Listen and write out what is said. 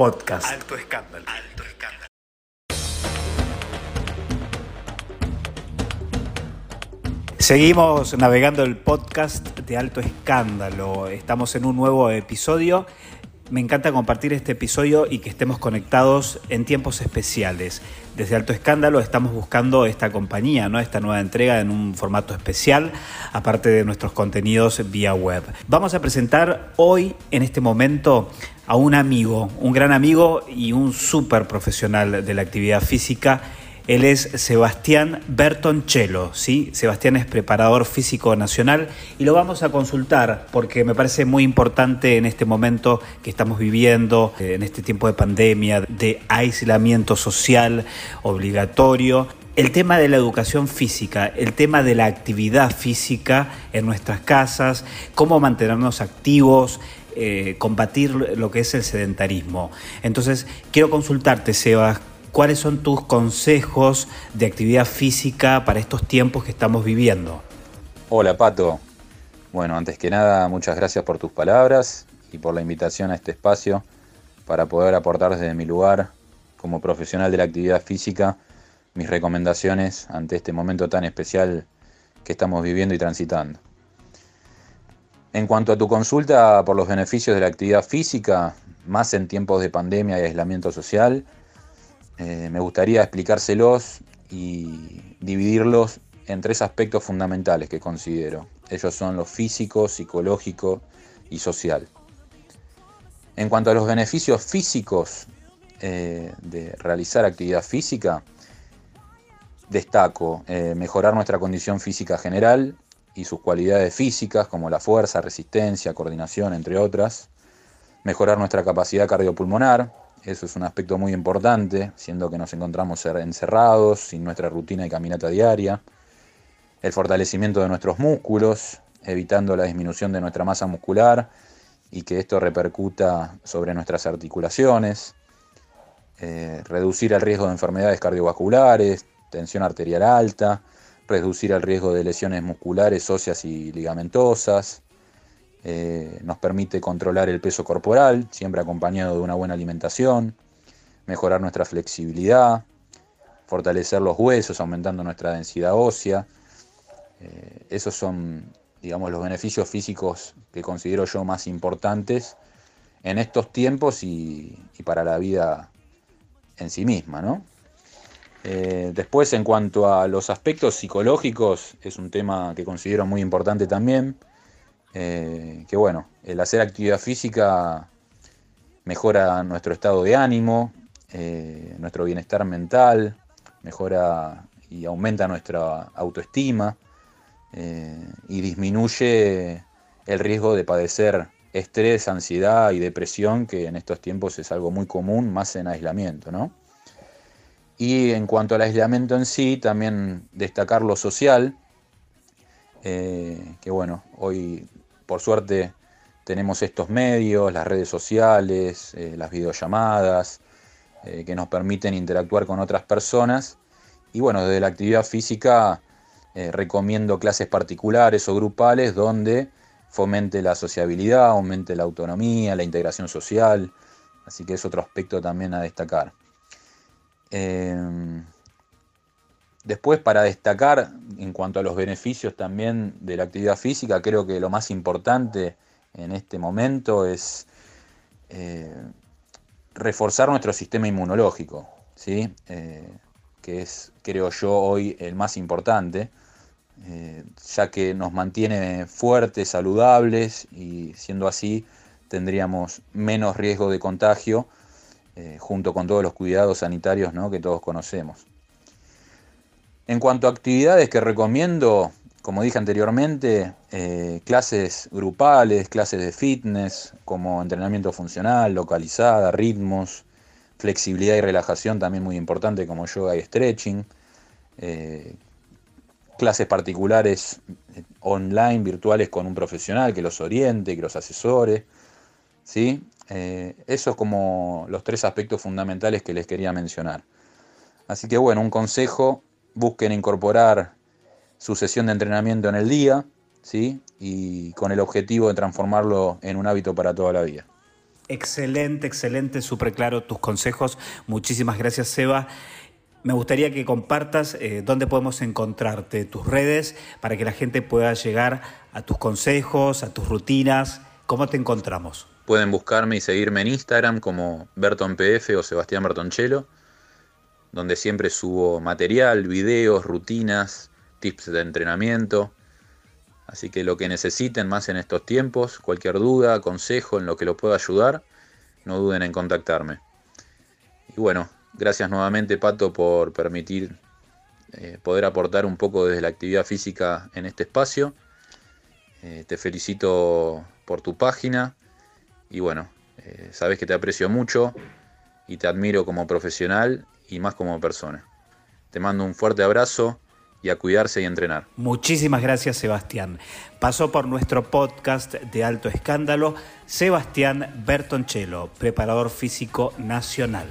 podcast. Alto escándalo. Alto escándalo. Seguimos navegando el podcast de Alto Escándalo. Estamos en un nuevo episodio. Me encanta compartir este episodio y que estemos conectados en tiempos especiales. Desde Alto Escándalo estamos buscando esta compañía, ¿no? esta nueva entrega en un formato especial, aparte de nuestros contenidos vía web. Vamos a presentar hoy, en este momento, a un amigo, un gran amigo y un súper profesional de la actividad física él es Sebastián Bertoncello, ¿sí? Sebastián es preparador físico nacional y lo vamos a consultar porque me parece muy importante en este momento que estamos viviendo, eh, en este tiempo de pandemia, de aislamiento social obligatorio, el tema de la educación física, el tema de la actividad física en nuestras casas, cómo mantenernos activos, eh, combatir lo que es el sedentarismo. Entonces, quiero consultarte, Sebas, ¿Cuáles son tus consejos de actividad física para estos tiempos que estamos viviendo? Hola Pato. Bueno, antes que nada, muchas gracias por tus palabras y por la invitación a este espacio para poder aportar desde mi lugar como profesional de la actividad física mis recomendaciones ante este momento tan especial que estamos viviendo y transitando. En cuanto a tu consulta por los beneficios de la actividad física, más en tiempos de pandemia y aislamiento social, eh, me gustaría explicárselos y dividirlos en tres aspectos fundamentales que considero. Ellos son los físico, psicológico y social. En cuanto a los beneficios físicos eh, de realizar actividad física, destaco eh, mejorar nuestra condición física general y sus cualidades físicas como la fuerza, resistencia, coordinación, entre otras, mejorar nuestra capacidad cardiopulmonar, eso es un aspecto muy importante, siendo que nos encontramos encerrados, sin nuestra rutina de caminata diaria. El fortalecimiento de nuestros músculos, evitando la disminución de nuestra masa muscular y que esto repercuta sobre nuestras articulaciones. Eh, reducir el riesgo de enfermedades cardiovasculares, tensión arterial alta, reducir el riesgo de lesiones musculares, óseas y ligamentosas, eh, nos permite controlar el peso corporal, siempre acompañado de una buena alimentación, mejorar nuestra flexibilidad, fortalecer los huesos, aumentando nuestra densidad ósea. Eh, esos son, digamos, los beneficios físicos que considero yo más importantes en estos tiempos y, para la vida en sí misma, ¿no? Eh, después, en cuanto a los aspectos psicológicos, es un tema que considero muy importante también. Eh, que bueno, el hacer actividad física mejora nuestro estado de ánimo, eh, nuestro bienestar mental, mejora y aumenta nuestra autoestima eh, y disminuye el riesgo de padecer estrés, ansiedad y depresión, que en estos tiempos es algo muy común, más en aislamiento, ¿no? Y en cuanto al aislamiento en sí, también destacar lo social, que bueno, hoy por suerte tenemos estos medios, las redes sociales, eh, las videollamadas, eh, que nos permiten interactuar con otras personas. Y bueno, desde la actividad física eh, recomiendo clases particulares o grupales donde fomente la sociabilidad, aumente la autonomía, la integración social. Así que es otro aspecto también a destacar. Después, para destacar en cuanto a los beneficios también de la actividad física, creo que lo más importante en este momento es eh, reforzar nuestro sistema inmunológico, ¿sí? Eh, que es, creo yo, hoy el más importante, eh, ya que nos mantiene fuertes, saludables y siendo así tendríamos menos riesgo de contagio junto con todos los cuidados sanitarios que todos conocemos. En cuanto a actividades que recomiendo, como dije anteriormente, eh, clases grupales, clases de fitness, como entrenamiento funcional, localizada, ritmos, flexibilidad y relajación también muy importante como yoga y stretching, eh, clases particulares eh, online, virtuales con un profesional que los oriente, que los asesore. ¿sí? esos como los tres aspectos fundamentales que les quería mencionar. Así que bueno, un consejo busquen incorporar su sesión de entrenamiento en el día, ¿sí? Y con el objetivo de transformarlo en un hábito para toda la vida. Excelente, excelente, súper claro tus consejos. Muchísimas gracias, Seba. Me gustaría que compartas eh, dónde podemos encontrarte, tus redes, para que la gente pueda llegar a tus consejos, a tus rutinas. ¿Cómo te encontramos? Pueden buscarme y seguirme en Instagram como BertonPF o Sebastián Bertoncello, donde siempre subo material, videos, rutinas, tips de entrenamiento. Así que lo que necesiten más en estos tiempos, cualquier duda, consejo en lo que lo pueda ayudar, no duden en contactarme. Y bueno, Gracias nuevamente, Pato, por permitir eh, poder aportar un poco desde la actividad física en este espacio. Eh, te felicito por tu página y bueno, eh, sabes que te aprecio mucho y te admiro como profesional y más como persona. Te mando un fuerte abrazo y a cuidarse y entrenar. Muchísimas gracias Sebastián. Pasó por nuestro podcast de alto escándalo Sebastián Bertoncello, preparador físico nacional.